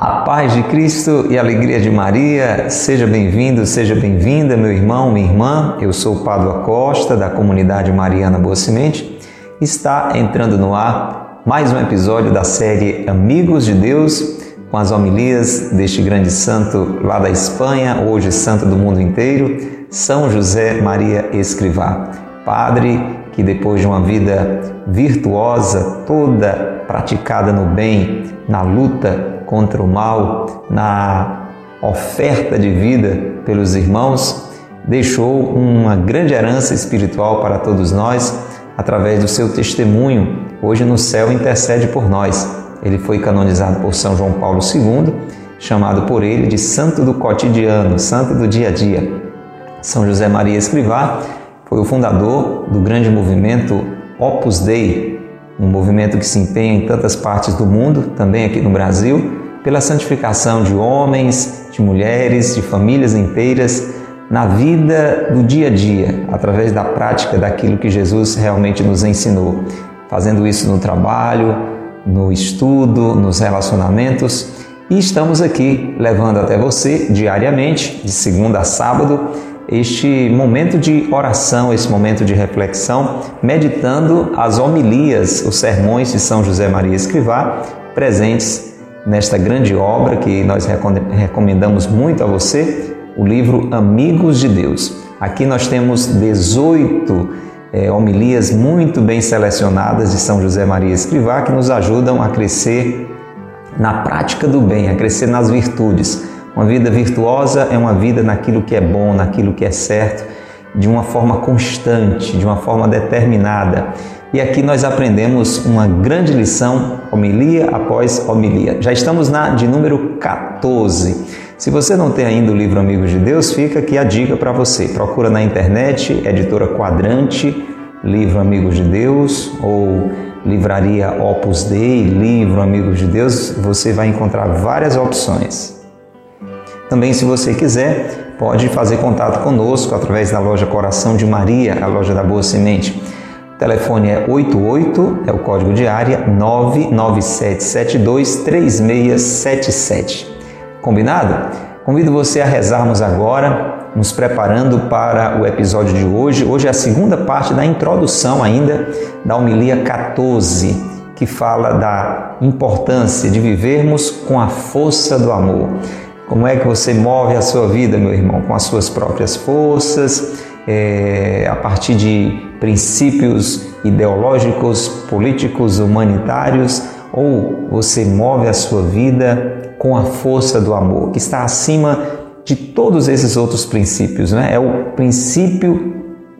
A paz de Cristo e a alegria de Maria, seja bem-vindo, seja bem-vinda, meu irmão, minha irmã. Eu sou o Padua Costa, da comunidade Mariana Boa Semente. Está entrando no ar mais um episódio da série Amigos de Deus, com as homilias deste grande santo lá da Espanha, hoje santo do mundo inteiro, São José Maria Escrivá. Padre que depois de uma vida virtuosa, toda praticada no bem, na luta contra o mal, na oferta de vida pelos irmãos, deixou uma grande herança espiritual para todos nós através do seu testemunho. Hoje no céu intercede por nós. Ele foi canonizado por São João Paulo II, chamado por ele de Santo do Cotidiano, Santo do Dia a Dia. São José Maria Escrivá foi o fundador do grande movimento Opus Dei, um movimento que se empenha em tantas partes do mundo, também aqui no Brasil, pela santificação de homens, de mulheres, de famílias inteiras na vida do dia a dia, através da prática daquilo que Jesus realmente nos ensinou, fazendo isso no trabalho, no estudo, nos relacionamentos. E estamos aqui levando até você diariamente, de segunda a sábado, este momento de oração, esse momento de reflexão, meditando as homilias, os sermões de São José Maria Escrivá, presentes nesta grande obra que nós recomendamos muito a você, o livro Amigos de Deus. Aqui nós temos 18 é, homilias muito bem selecionadas de São José Maria Escrivá que nos ajudam a crescer na prática do bem, a crescer nas virtudes uma vida virtuosa é uma vida naquilo que é bom, naquilo que é certo, de uma forma constante, de uma forma determinada. E aqui nós aprendemos uma grande lição, homilia após homilia. Já estamos na de número 14. Se você não tem ainda o livro Amigos de Deus, fica aqui a dica para você. Procura na internet, editora Quadrante, livro Amigos de Deus ou livraria Opus Dei, livro Amigos de Deus, você vai encontrar várias opções. Também, se você quiser, pode fazer contato conosco através da loja Coração de Maria, a loja da Boa Semente. O telefone é 88, é o código de área 997723677. Combinado? Convido você a rezarmos agora, nos preparando para o episódio de hoje. Hoje é a segunda parte da introdução ainda da homilia 14, que fala da importância de vivermos com a força do amor. Como é que você move a sua vida, meu irmão? Com as suas próprias forças, é, a partir de princípios ideológicos, políticos, humanitários, ou você move a sua vida com a força do amor, que está acima de todos esses outros princípios, né? É o princípio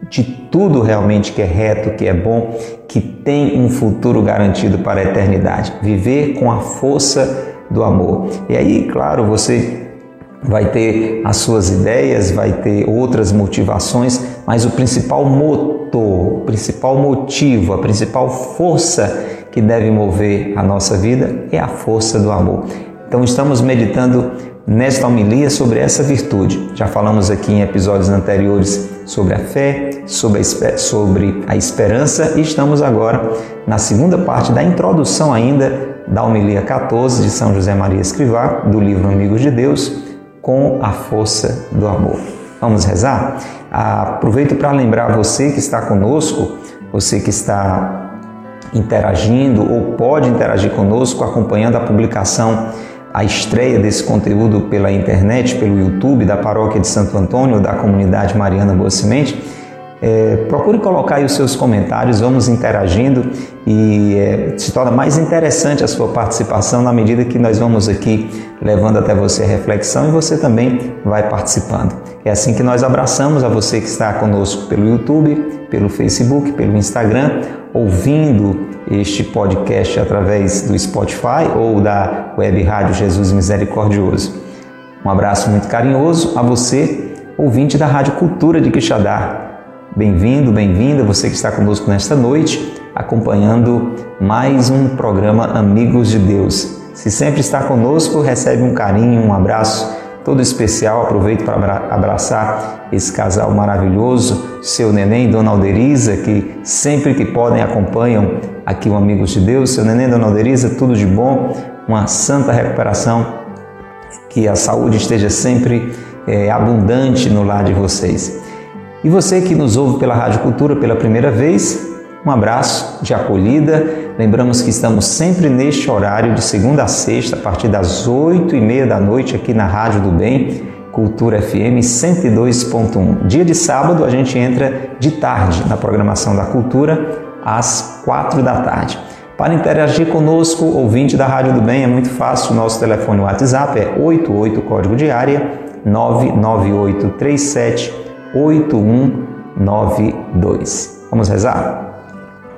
de tudo realmente que é reto, que é bom, que tem um futuro garantido para a eternidade. Viver com a força do amor. E aí, claro, você vai ter as suas ideias, vai ter outras motivações, mas o principal motor, o principal motivo, a principal força que deve mover a nossa vida é a força do amor. Então estamos meditando nesta homilia sobre essa virtude. Já falamos aqui em episódios anteriores sobre a fé, sobre a, sobre a esperança e estamos agora na segunda parte da introdução ainda da homilia 14 de São José Maria Escrivá, do livro Amigos de Deus, com a força do amor. Vamos rezar? Aproveito para lembrar você que está conosco, você que está interagindo ou pode interagir conosco acompanhando a publicação, a estreia desse conteúdo pela internet, pelo YouTube da Paróquia de Santo Antônio, da comunidade Mariana Boa Semente é, procure colocar aí os seus comentários, vamos interagindo e é, se torna mais interessante a sua participação na medida que nós vamos aqui levando até você a reflexão e você também vai participando. É assim que nós abraçamos a você que está conosco pelo YouTube, pelo Facebook, pelo Instagram, ouvindo este podcast através do Spotify ou da web rádio Jesus Misericordioso. Um abraço muito carinhoso a você, ouvinte da Rádio Cultura de Quixadá Bem-vindo, bem-vinda, você que está conosco nesta noite, acompanhando mais um programa Amigos de Deus. Se sempre está conosco, recebe um carinho, um abraço todo especial. Aproveito para abraçar esse casal maravilhoso, seu neném, Dona Alderiza, que sempre que podem acompanham aqui o Amigos de Deus. Seu neném, Dona Alderiza, tudo de bom, uma santa recuperação, que a saúde esteja sempre é, abundante no lar de vocês. E você que nos ouve pela Rádio Cultura pela primeira vez, um abraço de acolhida. Lembramos que estamos sempre neste horário de segunda a sexta, a partir das oito e meia da noite, aqui na Rádio do Bem, Cultura FM 102.1. Dia de sábado a gente entra de tarde na programação da Cultura, às quatro da tarde. Para interagir conosco, ouvinte da Rádio do Bem, é muito fácil. Nosso telefone WhatsApp é 88 código de área 99837 8192. Vamos rezar?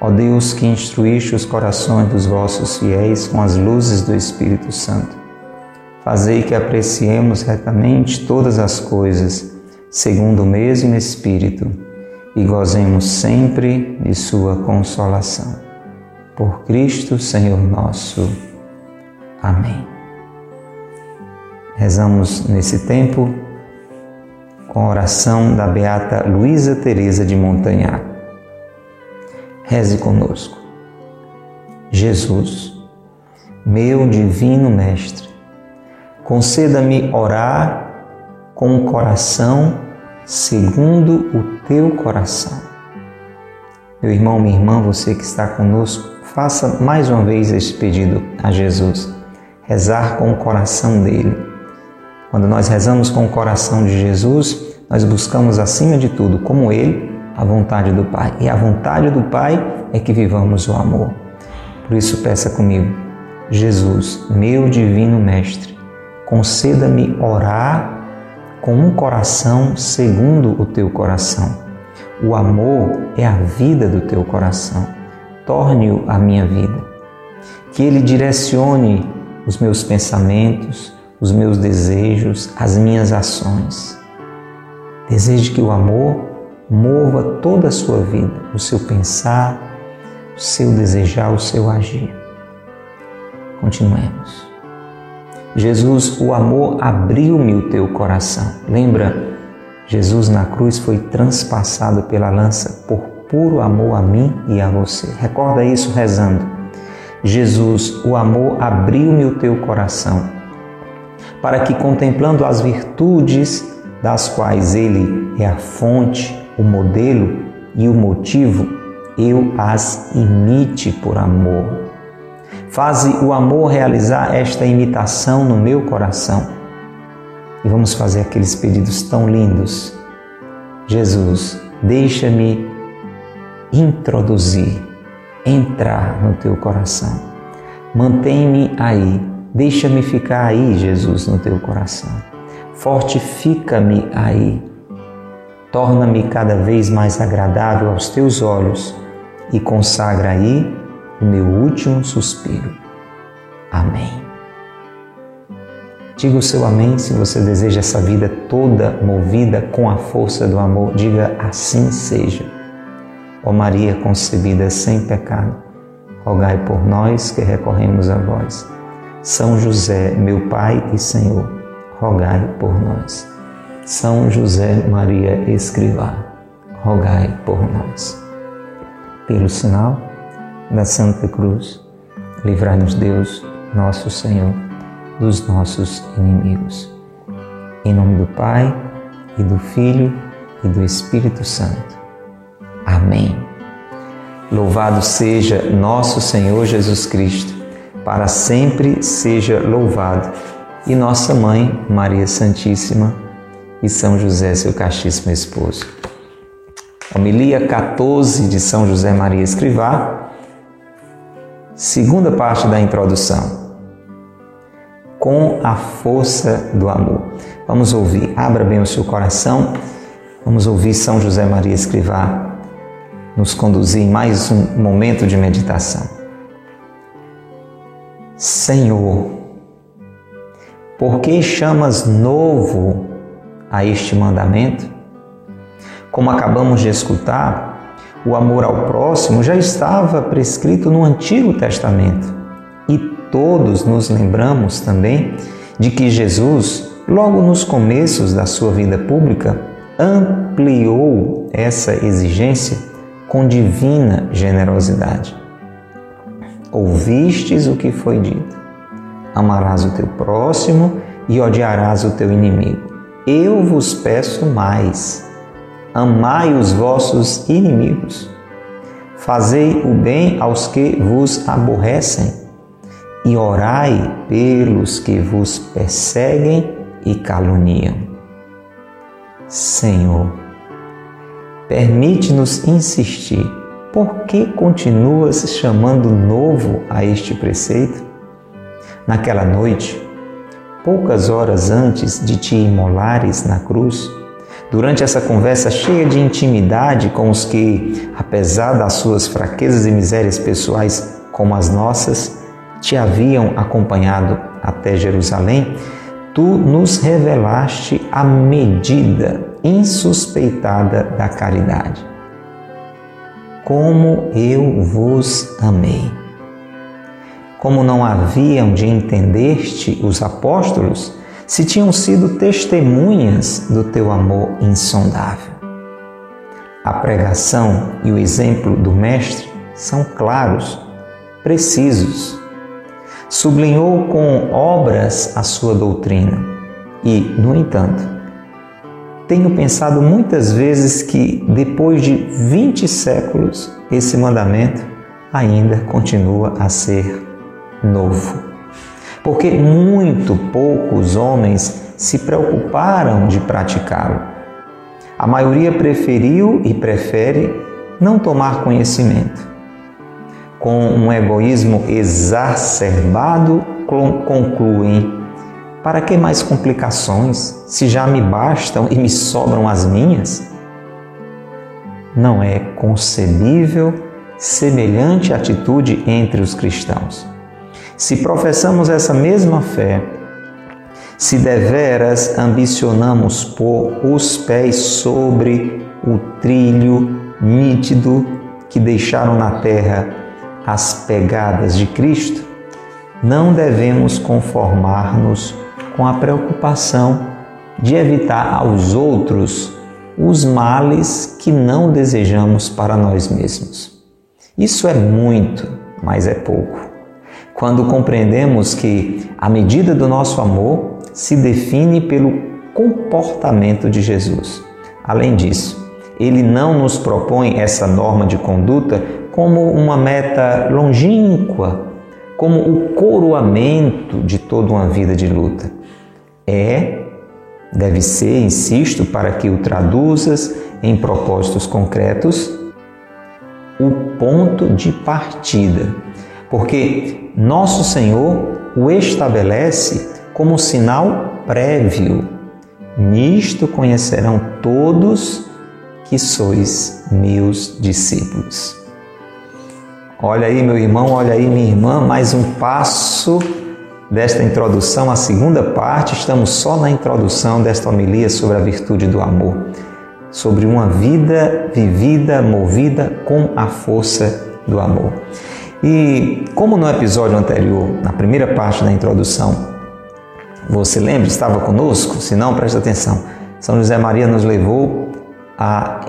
Ó Deus que instruíste os corações dos vossos fiéis com as luzes do Espírito Santo, fazei que apreciemos retamente todas as coisas, segundo o mesmo Espírito, e gozemos sempre de Sua consolação. Por Cristo, Senhor nosso. Amém. Rezamos nesse tempo com a oração da Beata Luísa Teresa de Montanhac. Reze conosco. Jesus, meu divino Mestre, conceda-me orar com o coração segundo o teu coração. Meu irmão, minha irmã, você que está conosco, faça mais uma vez este pedido a Jesus. Rezar com o coração dele. Quando nós rezamos com o coração de Jesus, nós buscamos acima de tudo, como ele, a vontade do Pai. E a vontade do Pai é que vivamos o amor. Por isso, peça comigo, Jesus, meu divino Mestre, conceda-me orar com um coração segundo o teu coração. O amor é a vida do teu coração. Torne-o a minha vida. Que ele direcione os meus pensamentos, os meus desejos, as minhas ações. Deseje que o amor mova toda a sua vida, o seu pensar, o seu desejar, o seu agir. Continuemos. Jesus, o amor abriu-me o teu coração. Lembra, Jesus na cruz foi transpassado pela lança por puro amor a mim e a você. Recorda isso rezando. Jesus, o amor abriu-me o teu coração, para que contemplando as virtudes das quais ele é a fonte, o modelo e o motivo, eu as imite por amor. Faze o amor realizar esta imitação no meu coração. E vamos fazer aqueles pedidos tão lindos. Jesus, deixa-me introduzir, entrar no teu coração. Mantém-me aí, deixa-me ficar aí, Jesus, no teu coração. Fortifica-me aí torna-me cada vez mais agradável aos teus olhos e consagra aí o meu último suspiro. Amém. Diga o seu amém se você deseja essa vida toda movida com a força do amor. Diga assim seja. Ó Maria concebida sem pecado, rogai por nós que recorremos a vós. São José, meu Pai e Senhor, rogai por nós. São José Maria Escrivá, rogai por nós. Pelo sinal da Santa Cruz, livrai-nos Deus, nosso Senhor, dos nossos inimigos. Em nome do Pai, e do Filho, e do Espírito Santo. Amém. Louvado seja nosso Senhor Jesus Cristo, para sempre seja louvado. E nossa Mãe, Maria Santíssima, e São José, seu castíssimo esposo. Homilia 14 de São José Maria Escrivá, segunda parte da introdução. Com a força do amor. Vamos ouvir, abra bem o seu coração, vamos ouvir São José Maria Escrivá nos conduzir em mais um momento de meditação. Senhor, por que chamas novo a este mandamento? Como acabamos de escutar, o amor ao próximo já estava prescrito no Antigo Testamento e todos nos lembramos também de que Jesus logo nos começos da sua vida pública, ampliou essa exigência com divina generosidade. Ouvistes o que foi dito: amarás o teu próximo e odiarás o teu inimigo. Eu vos peço mais: amai os vossos inimigos. Fazei o bem aos que vos aborrecem e orai pelos que vos perseguem e caluniam. Senhor, permite-nos insistir. Por que continuas chamando novo a este preceito? Naquela noite, poucas horas antes de te imolares na cruz, durante essa conversa cheia de intimidade com os que, apesar das suas fraquezas e misérias pessoais como as nossas, te haviam acompanhado até Jerusalém, tu nos revelaste a medida insuspeitada da caridade. Como eu vos amei. Como não haviam de entender-te os apóstolos, se tinham sido testemunhas do teu amor insondável. A pregação e o exemplo do Mestre são claros, precisos sublinhou com obras a sua doutrina. E, no entanto, tenho pensado muitas vezes que depois de 20 séculos esse mandamento ainda continua a ser novo. Porque muito poucos homens se preocuparam de praticá-lo. A maioria preferiu e prefere não tomar conhecimento com um egoísmo exacerbado, concluem: para que mais complicações, se já me bastam e me sobram as minhas? Não é concebível semelhante atitude entre os cristãos. Se professamos essa mesma fé, se deveras ambicionamos pôr os pés sobre o trilho nítido que deixaram na terra as pegadas de Cristo, não devemos conformar-nos com a preocupação de evitar aos outros os males que não desejamos para nós mesmos. Isso é muito, mas é pouco. Quando compreendemos que a medida do nosso amor se define pelo comportamento de Jesus. Além disso, ele não nos propõe essa norma de conduta como uma meta longínqua, como o coroamento de toda uma vida de luta. É, deve ser, insisto, para que o traduzas em propósitos concretos, o ponto de partida. Porque nosso Senhor o estabelece como sinal prévio. Nisto conhecerão todos que sois meus discípulos. Olha aí, meu irmão, olha aí, minha irmã, mais um passo desta introdução, a segunda parte. Estamos só na introdução desta homilia sobre a virtude do amor, sobre uma vida vivida, movida com a força do amor. E como no episódio anterior, na primeira parte da introdução, você lembra, estava conosco? Se não, preste atenção. São José Maria nos levou a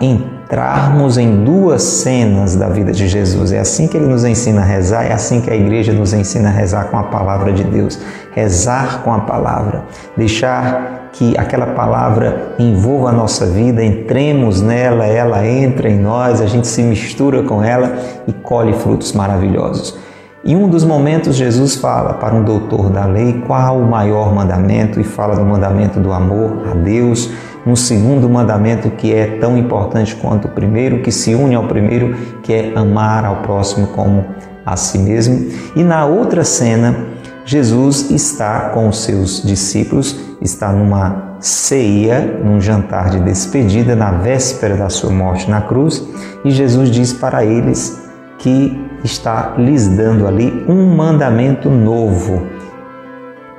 entrarmos em duas cenas da vida de Jesus. É assim que ele nos ensina a rezar, é assim que a igreja nos ensina a rezar com a palavra de Deus. Rezar com a palavra, deixar que aquela palavra envolva a nossa vida, entremos nela, ela entra em nós, a gente se mistura com ela e colhe frutos maravilhosos. Em um dos momentos, Jesus fala para um doutor da lei qual o maior mandamento e fala do mandamento do amor a Deus um segundo mandamento que é tão importante quanto o primeiro, que se une ao primeiro, que é amar ao próximo como a si mesmo. E na outra cena, Jesus está com os seus discípulos, está numa ceia, num jantar de despedida, na véspera da sua morte na cruz, e Jesus diz para eles que está lhes dando ali um mandamento novo,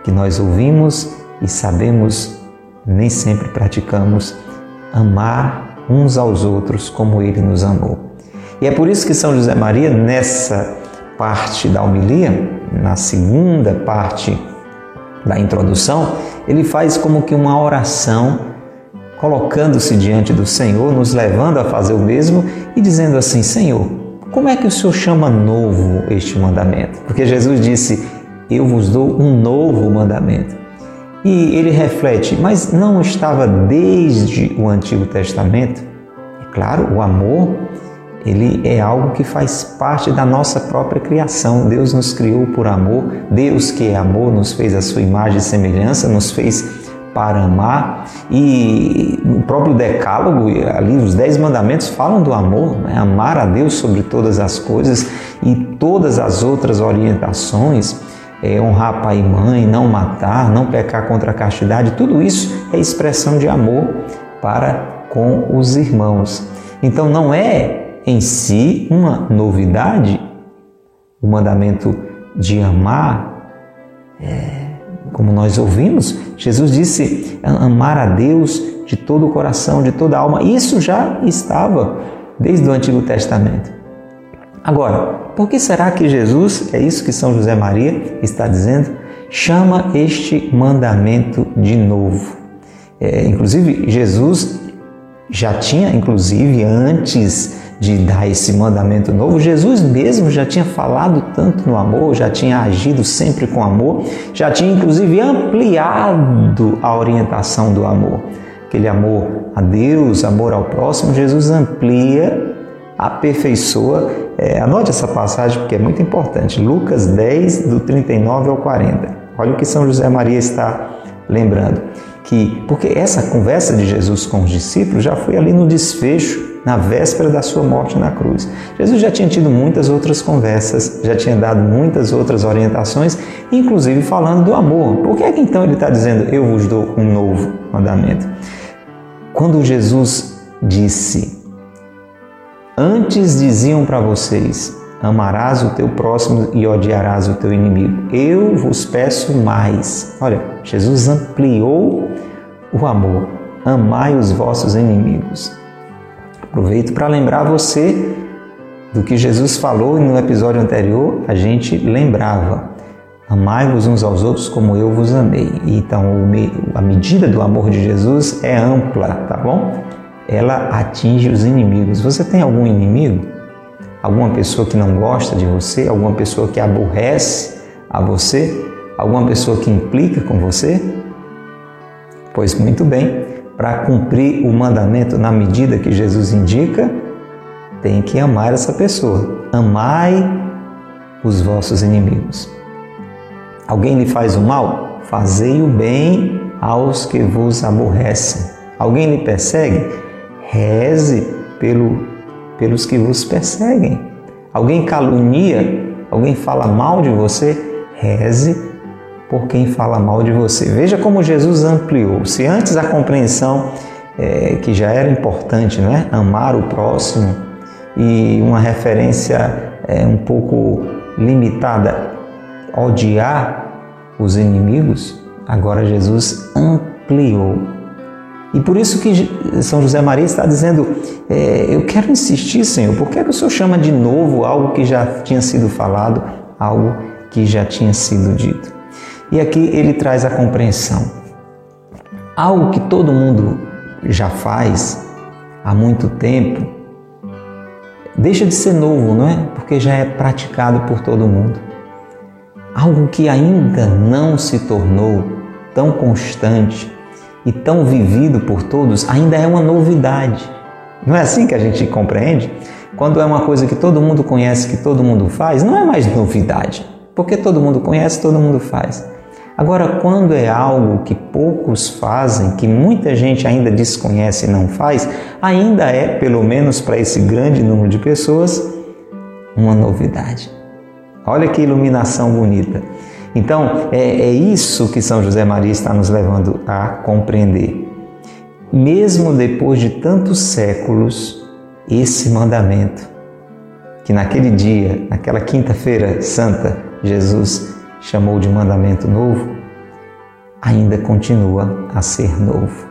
que nós ouvimos e sabemos, nem sempre praticamos, amar uns aos outros como ele nos amou. E é por isso que São José Maria, nessa parte da homilia, na segunda parte da introdução, ele faz como que uma oração, colocando-se diante do Senhor, nos levando a fazer o mesmo e dizendo assim: Senhor, como é que o Senhor chama novo este mandamento? Porque Jesus disse: Eu vos dou um novo mandamento. E ele reflete: Mas não estava desde o Antigo Testamento? É claro, o amor ele é algo que faz parte da nossa própria criação. Deus nos criou por amor, Deus que é amor nos fez a sua imagem e semelhança, nos fez para amar e o próprio decálogo, ali os dez mandamentos falam do amor, né? amar a Deus sobre todas as coisas e todas as outras orientações, é, honrar pai e mãe, não matar, não pecar contra a castidade, tudo isso é expressão de amor para com os irmãos. Então não é em si uma novidade, o mandamento de amar, é, como nós ouvimos, Jesus disse amar a Deus de todo o coração, de toda a alma. Isso já estava desde o Antigo Testamento. Agora, por que será que Jesus, é isso que São José Maria está dizendo, chama este mandamento de novo? É, inclusive, Jesus já tinha, inclusive, antes de dar esse mandamento novo, Jesus mesmo já tinha falado tanto no amor, já tinha agido sempre com amor, já tinha inclusive ampliado a orientação do amor. Aquele amor a Deus, amor ao próximo, Jesus amplia, aperfeiçoa. É, anote essa passagem porque é muito importante. Lucas 10, do 39 ao 40. Olha o que São José Maria está lembrando. Que, porque essa conversa de Jesus com os discípulos já foi ali no desfecho na véspera da sua morte na cruz. Jesus já tinha tido muitas outras conversas, já tinha dado muitas outras orientações, inclusive falando do amor. Por que é que então ele está dizendo, eu vos dou um novo mandamento? Quando Jesus disse, antes diziam para vocês, amarás o teu próximo e odiarás o teu inimigo. Eu vos peço mais. Olha, Jesus ampliou o amor. Amai os vossos inimigos. Aproveito para lembrar você do que Jesus falou e no episódio anterior a gente lembrava. Amai-vos uns aos outros como eu vos amei. Então, a medida do amor de Jesus é ampla, tá bom? Ela atinge os inimigos. Você tem algum inimigo? Alguma pessoa que não gosta de você? Alguma pessoa que aborrece a você? Alguma pessoa que implica com você? Pois muito bem para cumprir o mandamento na medida que Jesus indica, tem que amar essa pessoa. Amai os vossos inimigos. Alguém lhe faz o mal? Fazei o bem aos que vos aborrecem. Alguém lhe persegue? Reze pelo, pelos que vos perseguem. Alguém calunia? Alguém fala mal de você? Reze por quem fala mal de você. Veja como Jesus ampliou. Se antes a compreensão é, que já era importante, não é? Amar o próximo e uma referência é, um pouco limitada, odiar os inimigos, agora Jesus ampliou. E por isso que São José Maria está dizendo: é, Eu quero insistir, Senhor, por que, é que o Senhor chama de novo algo que já tinha sido falado, algo que já tinha sido dito? E aqui ele traz a compreensão. Algo que todo mundo já faz há muito tempo, deixa de ser novo, não é? Porque já é praticado por todo mundo. Algo que ainda não se tornou tão constante e tão vivido por todos, ainda é uma novidade. Não é assim que a gente compreende? Quando é uma coisa que todo mundo conhece, que todo mundo faz, não é mais novidade, porque todo mundo conhece, todo mundo faz. Agora, quando é algo que poucos fazem, que muita gente ainda desconhece e não faz, ainda é, pelo menos para esse grande número de pessoas, uma novidade. Olha que iluminação bonita. Então, é, é isso que São José Maria está nos levando a compreender. Mesmo depois de tantos séculos, esse mandamento, que naquele dia, naquela quinta-feira santa, Jesus chamou de mandamento novo, ainda continua a ser novo.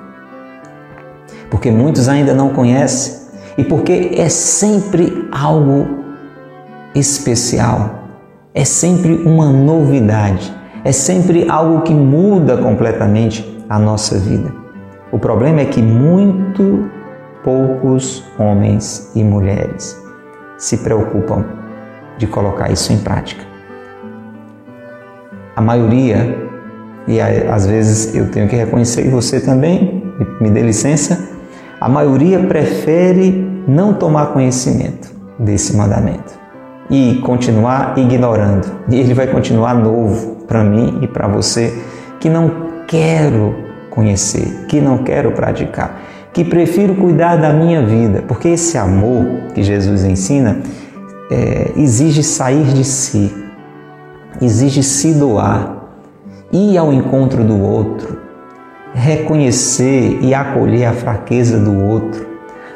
Porque muitos ainda não conhecem e porque é sempre algo especial, é sempre uma novidade, é sempre algo que muda completamente a nossa vida. O problema é que muito poucos homens e mulheres se preocupam de colocar isso em prática. A maioria, e às vezes eu tenho que reconhecer, e você também, me dê licença, a maioria prefere não tomar conhecimento desse mandamento e continuar ignorando. E ele vai continuar novo para mim e para você que não quero conhecer, que não quero praticar, que prefiro cuidar da minha vida, porque esse amor que Jesus ensina é, exige sair de si, exige se doar, ir ao encontro do outro, reconhecer e acolher a fraqueza do outro,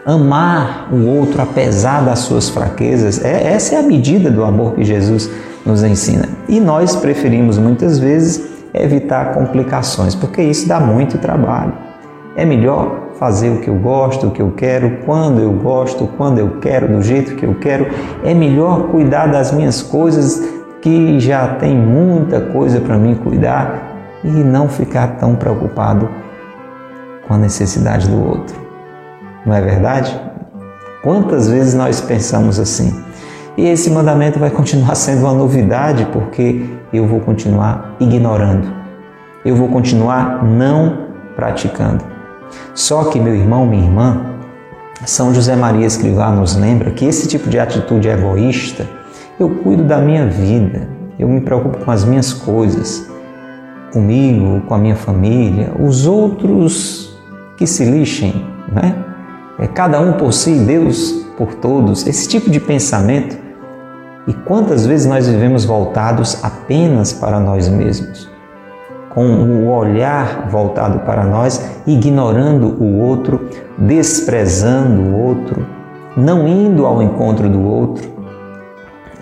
amar o outro apesar das suas fraquezas. É, essa é a medida do amor que Jesus nos ensina. E nós preferimos muitas vezes evitar complicações, porque isso dá muito trabalho. É melhor fazer o que eu gosto, o que eu quero, quando eu gosto, quando eu quero, do jeito que eu quero. É melhor cuidar das minhas coisas que já tem muita coisa para mim cuidar e não ficar tão preocupado com a necessidade do outro. Não é verdade? Quantas vezes nós pensamos assim? E esse mandamento vai continuar sendo uma novidade porque eu vou continuar ignorando, eu vou continuar não praticando. Só que, meu irmão, minha irmã, São José Maria Escrivá nos lembra que esse tipo de atitude egoísta eu cuido da minha vida, eu me preocupo com as minhas coisas, comigo, com a minha família, os outros que se lixem, né? É cada um por si, Deus por todos. Esse tipo de pensamento. E quantas vezes nós vivemos voltados apenas para nós mesmos, com o olhar voltado para nós, ignorando o outro, desprezando o outro, não indo ao encontro do outro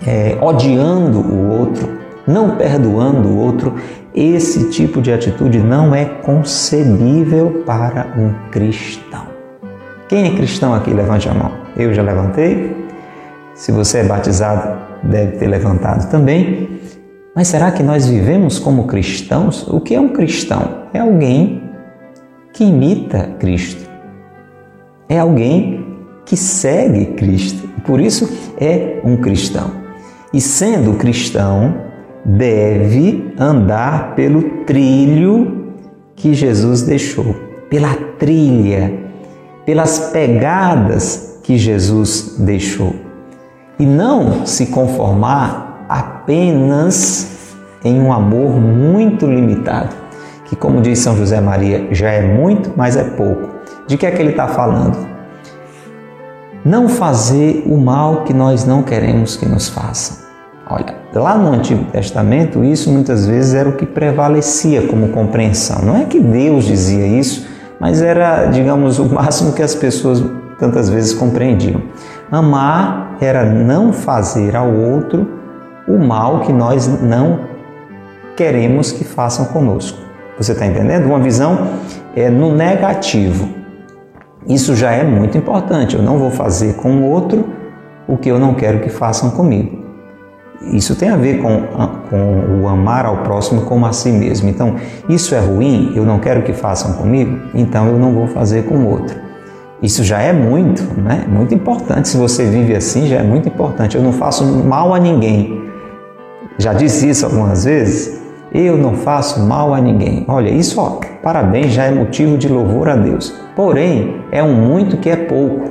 é, odiando o outro, não perdoando o outro, esse tipo de atitude não é concebível para um cristão. Quem é cristão aqui? Levante a mão. Eu já levantei. Se você é batizado, deve ter levantado também. Mas será que nós vivemos como cristãos? O que é um cristão? É alguém que imita Cristo. É alguém que segue Cristo. Por isso é um cristão e, sendo cristão, deve andar pelo trilho que Jesus deixou, pela trilha, pelas pegadas que Jesus deixou. E não se conformar apenas em um amor muito limitado, que, como diz São José Maria, já é muito, mas é pouco. De que é que ele está falando? não fazer o mal que nós não queremos que nos façam. Olha, lá no Antigo Testamento, isso muitas vezes era o que prevalecia como compreensão. Não é que Deus dizia isso, mas era, digamos, o máximo que as pessoas tantas vezes compreendiam. Amar era não fazer ao outro o mal que nós não queremos que façam conosco. Você está entendendo? Uma visão é no negativo. Isso já é muito importante. Eu não vou fazer com o outro o que eu não quero que façam comigo. Isso tem a ver com, com o amar ao próximo como a si mesmo. Então, isso é ruim, eu não quero que façam comigo, então eu não vou fazer com o outro. Isso já é muito, né? Muito importante. Se você vive assim, já é muito importante. Eu não faço mal a ninguém. Já disse isso algumas vezes. Eu não faço mal a ninguém. Olha, isso, ó, parabéns, já é motivo de louvor a Deus. Porém, é um muito que é pouco.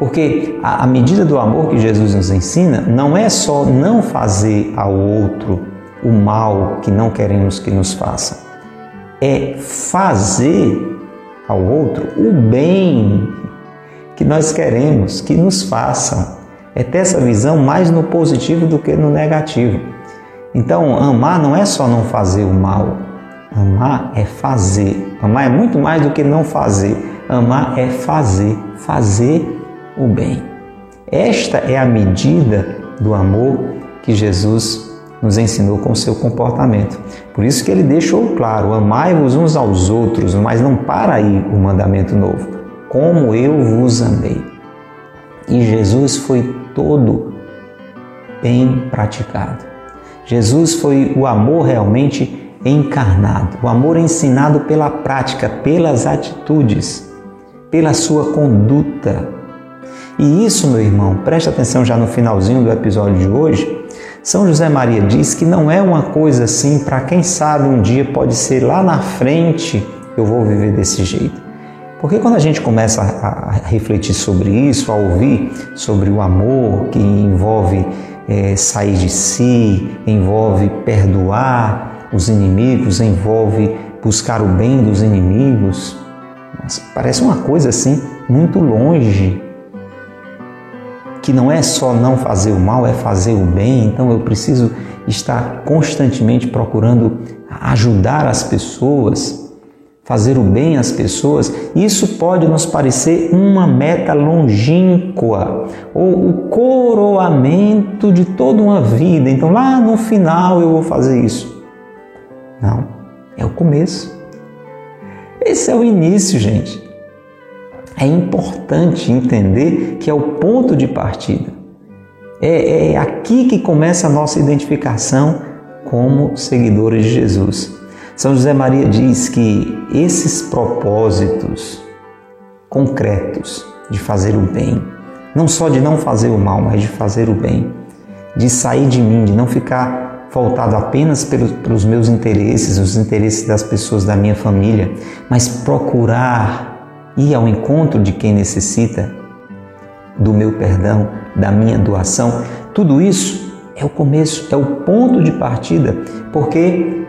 Porque a, a medida do amor que Jesus nos ensina não é só não fazer ao outro o mal que não queremos que nos façam, é fazer ao outro o bem que nós queremos que nos façam. É ter essa visão mais no positivo do que no negativo. Então, amar não é só não fazer o mal. Amar é fazer. Amar é muito mais do que não fazer. Amar é fazer, fazer o bem. Esta é a medida do amor que Jesus nos ensinou com seu comportamento. Por isso que ele deixou claro: amai-vos uns aos outros, mas não para aí o mandamento novo, como eu vos amei. E Jesus foi todo bem praticado. Jesus foi o amor realmente encarnado, o amor ensinado pela prática, pelas atitudes, pela sua conduta. E isso, meu irmão, preste atenção já no finalzinho do episódio de hoje. São José Maria diz que não é uma coisa assim para quem sabe um dia pode ser lá na frente eu vou viver desse jeito. Porque quando a gente começa a, refletir sobre isso, a ouvir sobre o amor que envolve é, sair de si, envolve perdoar os inimigos, envolve buscar o bem dos inimigos. Parece uma coisa assim muito longe. Que não é só não fazer o mal, é fazer o bem. Então eu preciso estar constantemente procurando ajudar as pessoas fazer o bem às pessoas, isso pode nos parecer uma meta longínqua ou o coroamento de toda uma vida. Então, lá no final eu vou fazer isso. Não, é o começo. Esse é o início, gente. É importante entender que é o ponto de partida. É, é aqui que começa a nossa identificação como seguidores de Jesus. São José Maria diz que esses propósitos concretos de fazer o bem, não só de não fazer o mal, mas de fazer o bem, de sair de mim, de não ficar voltado apenas pelos, pelos meus interesses, os interesses das pessoas da minha família, mas procurar ir ao encontro de quem necessita do meu perdão, da minha doação. Tudo isso é o começo, é o ponto de partida, porque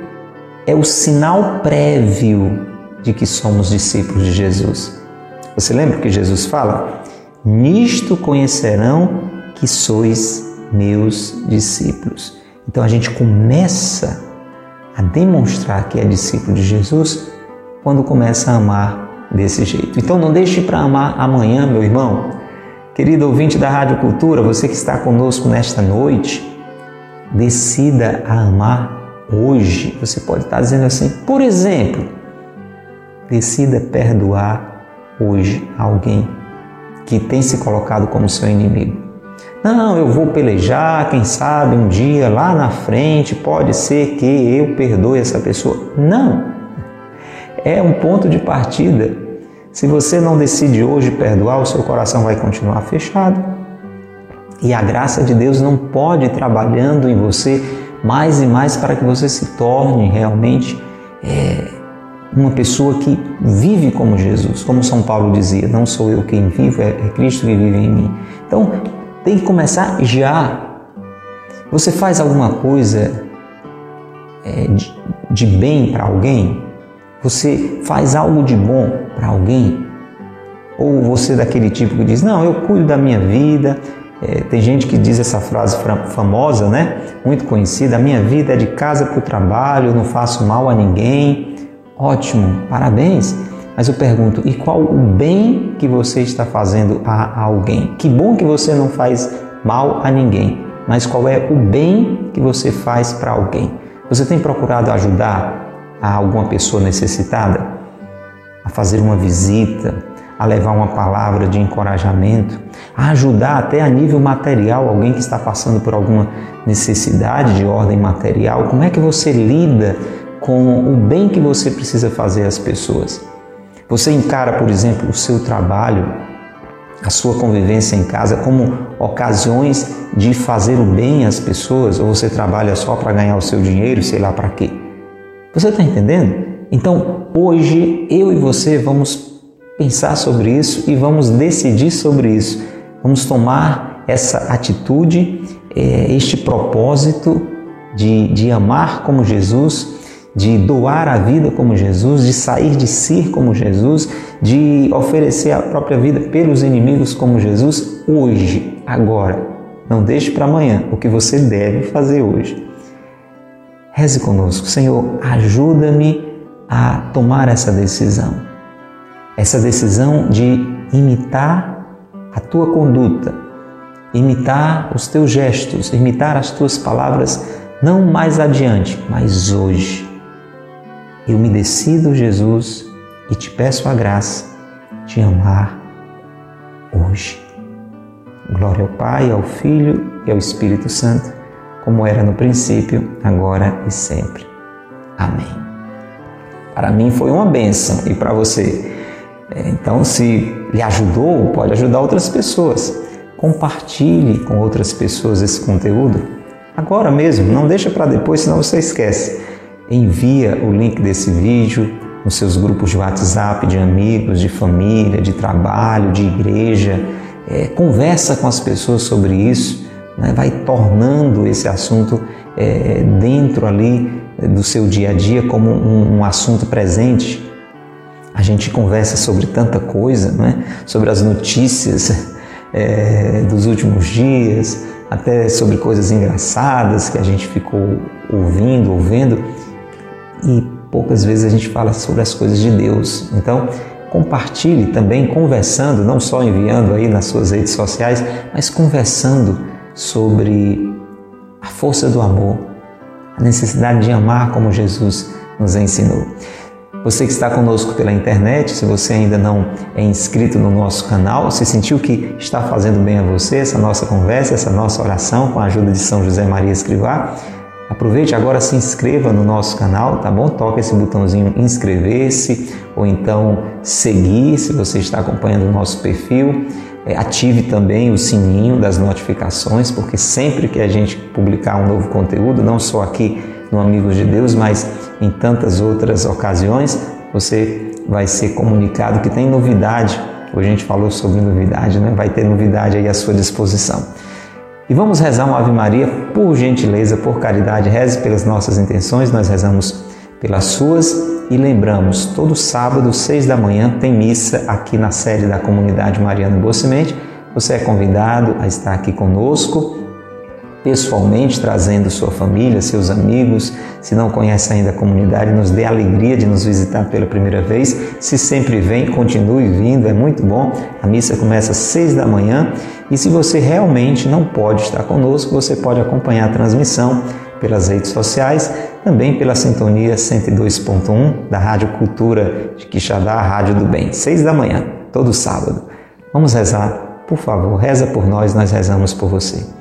é o sinal prévio de que somos discípulos de Jesus. Você lembra que Jesus fala? Nisto conhecerão que sois meus discípulos. Então a gente começa a demonstrar que é discípulo de Jesus quando começa a amar desse jeito. Então não deixe para amar amanhã, meu irmão. Querido ouvinte da Rádio Cultura, você que está conosco nesta noite, decida a amar hoje, você pode estar dizendo assim, por exemplo, decida perdoar hoje alguém que tem se colocado como seu inimigo. Não, eu vou pelejar, quem sabe um dia lá na frente pode ser que eu perdoe essa pessoa. Não. É um ponto de partida. Se você não decide hoje perdoar, o seu coração vai continuar fechado. E a graça de Deus não pode ir trabalhando em você mais e mais para que você se torne realmente é, uma pessoa que vive como Jesus, como São Paulo dizia: não sou eu quem vivo, é, é Cristo que vive em mim. Então tem que começar já. Você faz alguma coisa é, de, de bem para alguém? Você faz algo de bom para alguém? Ou você é daquele tipo que diz: não, eu cuido da minha vida, é, tem gente que diz essa frase famosa, né? Muito conhecida: a minha vida é de casa para o trabalho, não faço mal a ninguém. Ótimo, parabéns. Mas eu pergunto: e qual o bem que você está fazendo a alguém? Que bom que você não faz mal a ninguém, mas qual é o bem que você faz para alguém? Você tem procurado ajudar a alguma pessoa necessitada? A fazer uma visita, a levar uma palavra de encorajamento, a ajudar até a nível material alguém que está passando por alguma necessidade de ordem material. Como é que você lida com o bem que você precisa fazer às pessoas? Você encara, por exemplo, o seu trabalho, a sua convivência em casa como ocasiões de fazer o bem às pessoas ou você trabalha só para ganhar o seu dinheiro, sei lá para quê? Você está entendendo? Então, hoje eu e você vamos pensar sobre isso e vamos decidir sobre isso. Vamos tomar essa atitude, é, este propósito de, de amar como Jesus, de doar a vida como Jesus, de sair de si como Jesus, de oferecer a própria vida pelos inimigos como Jesus, hoje, agora. Não deixe para amanhã o que você deve fazer hoje. Reze conosco, Senhor, ajuda-me a tomar essa decisão. Essa decisão de imitar a tua conduta, imitar os teus gestos, imitar as tuas palavras, não mais adiante, mas hoje. Eu me decido, Jesus, e te peço a graça de amar hoje. Glória ao Pai, ao Filho e ao Espírito Santo, como era no princípio, agora e sempre. Amém. Para mim foi uma bênção e para você. É, então, se lhe ajudou, pode ajudar outras pessoas. Compartilhe com outras pessoas esse conteúdo. Agora mesmo, não deixa para depois, senão você esquece. Envia o link desse vídeo nos seus grupos de WhatsApp, de amigos, de família, de trabalho, de igreja. É, conversa com as pessoas sobre isso, né? vai tornando esse assunto é, dentro ali do seu dia a dia como um, um assunto presente. A gente conversa sobre tanta coisa, né? sobre as notícias é, dos últimos dias, até sobre coisas engraçadas que a gente ficou ouvindo, ouvindo, e poucas vezes a gente fala sobre as coisas de Deus. Então, compartilhe também conversando, não só enviando aí nas suas redes sociais, mas conversando sobre a força do amor, a necessidade de amar como Jesus nos ensinou. Você que está conosco pela internet, se você ainda não é inscrito no nosso canal, se sentiu que está fazendo bem a você essa nossa conversa, essa nossa oração com a ajuda de São José Maria Escrivá, Aproveite agora, se inscreva no nosso canal, tá bom? Toca esse botãozinho inscrever-se ou então seguir se você está acompanhando o nosso perfil. É, ative também o sininho das notificações, porque sempre que a gente publicar um novo conteúdo, não só aqui no Amigos de Deus, mas em tantas outras ocasiões, você vai ser comunicado que tem novidade. Hoje a gente falou sobre novidade, né? Vai ter novidade aí à sua disposição. E vamos rezar uma Ave Maria, por gentileza, por caridade, reze pelas nossas intenções, nós rezamos pelas suas e lembramos, todo sábado, seis da manhã, tem missa aqui na sede da comunidade Mariana Boa Semente. Você é convidado a estar aqui conosco pessoalmente, trazendo sua família, seus amigos. Se não conhece ainda a comunidade, nos dê a alegria de nos visitar pela primeira vez. Se sempre vem, continue vindo, é muito bom. A missa começa às seis da manhã e se você realmente não pode estar conosco, você pode acompanhar a transmissão pelas redes sociais, também pela sintonia 102.1 da Rádio Cultura de Quixadá, Rádio do Bem, seis da manhã, todo sábado. Vamos rezar, por favor, reza por nós, nós rezamos por você.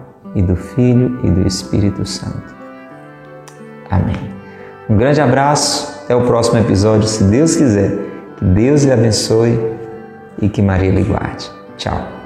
e do Filho e do Espírito Santo. Amém. Um grande abraço, até o próximo episódio, se Deus quiser. Que Deus lhe abençoe e que Maria lhe guarde. Tchau.